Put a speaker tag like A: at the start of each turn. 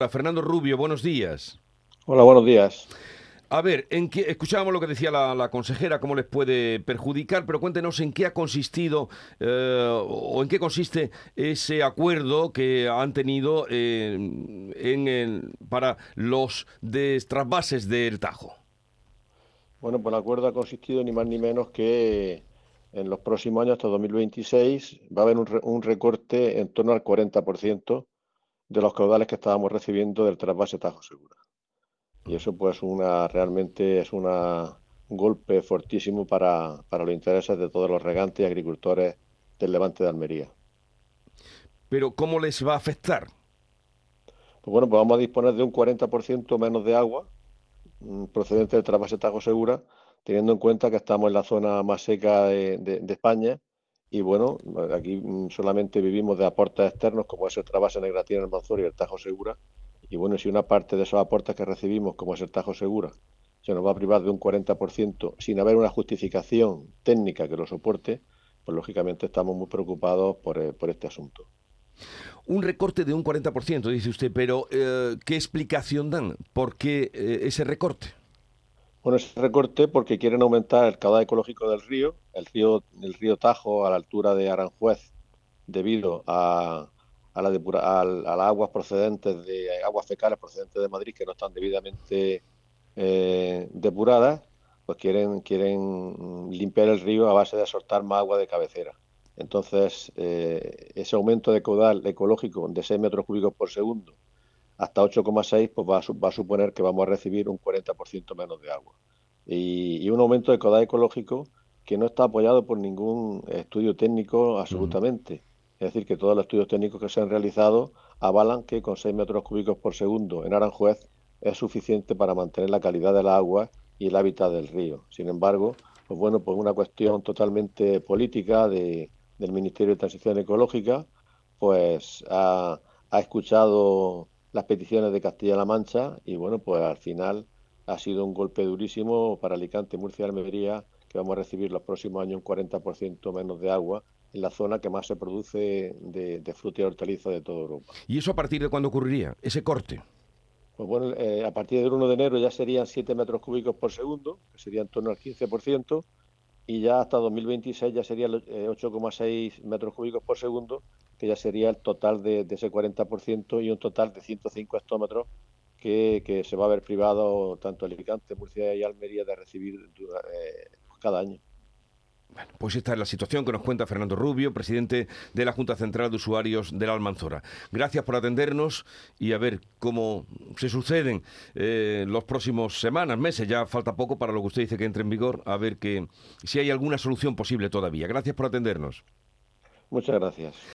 A: Hola, Fernando Rubio, buenos días.
B: Hola, buenos días.
A: A ver, en qué, escuchábamos lo que decía la, consejera, cómo les puede perjudicar, pero cuéntenos en qué ha consistido eh, o en qué consiste ese acuerdo que han tenido eh, en para los trasvases del Tajo.
B: Bueno, pues el acuerdo ha consistido ni más ni menos que en los próximos años, hasta 2026, va a haber un, un recorte en torno al 40% de los caudales que estábamos recibiendo del trasvase Tajo Segura. Y eso pues una realmente es un golpe fortísimo para, para los intereses de todos los regantes y agricultores del levante de Almería.
A: Pero ¿cómo les va a afectar?
B: Pues bueno, pues vamos a disponer de un 40% menos de agua mm, procedente del trasvase Tajo Segura, teniendo en cuenta que estamos en la zona más seca de España y bueno, aquí mm, solamente vivimos de aportes externos, como es el trasvase Negratina, el Manzor y el Tajo Segura. Y bueno, si una parte de esos aportes que recibimos, como es el Tajo Segura, se nos va a privar de un 40% sin haber una justificación técnica que lo soporte, pues lógicamente estamos muy preocupados por, eh, este asunto.
A: Un recorte de un 40%, dice usted, pero eh, ¿qué explicación dan? ¿Por qué eh, ese recorte?
B: Bueno, ese recorte porque quieren aumentar el caudal ecológico del río, el río, el río Tajo a la altura de Aranjuez, debido a, a, la a, las aguas procedentes de aguas fecales procedentes de Madrid que no están debidamente eh, depuradas, pues quieren, quieren limpiar el río a base de soltar más agua de cabecera. Entonces, eh, ese aumento de caudal ecológico de 6 metros cúbicos por segundo hasta 8,6 pues va a, va a, suponer que vamos a recibir un 40% menos de agua. Y, un aumento de caudal ecológico que no está apoyado por ningún estudio técnico absolutamente. Es decir, que todos los estudios técnicos que se han realizado avalan que con 6 metros cúbicos por segundo en Aranjuez es suficiente para mantener la calidad del agua y el hábitat del río. Sin embargo, pues bueno, pues una cuestión totalmente política de, del Ministerio de Transición Ecológica, pues ha, ha escuchado las peticiones de Castilla-La Mancha y bueno, pues al final ha sido un golpe durísimo para Alicante, Murcia y Almería, que vamos a recibir los próximos años un 40% menos de agua en la zona que más se produce de, fruta y hortaliza de toda Europa.
A: ¿Y eso a partir de cuándo ocurriría, ese corte?
B: Pues bueno, eh, a partir del 1 de enero ya serían 7 metros cúbicos por segundo, que sería en torno al 15%, y ya hasta 2026 ya sería 8,6 eh, metros cúbicos por segundo, que ya sería el total de, ese 40% y un total de 105 hectómetros que, que, se va a ver privado tanto Alicante, Murcia y Almería de recibir eh, cada año.
A: Bueno, pues esta es la situación que nos cuenta Fernando Rubio, presidente de la Junta Central de Usuarios de la Almanzora. Gracias por atendernos y a ver cómo se suceden eh, los próximos semanas, meses. Ya falta poco para lo que usted dice que entre en vigor, a ver que si hay alguna solución posible todavía. Gracias por atendernos.
B: Muchas gracias.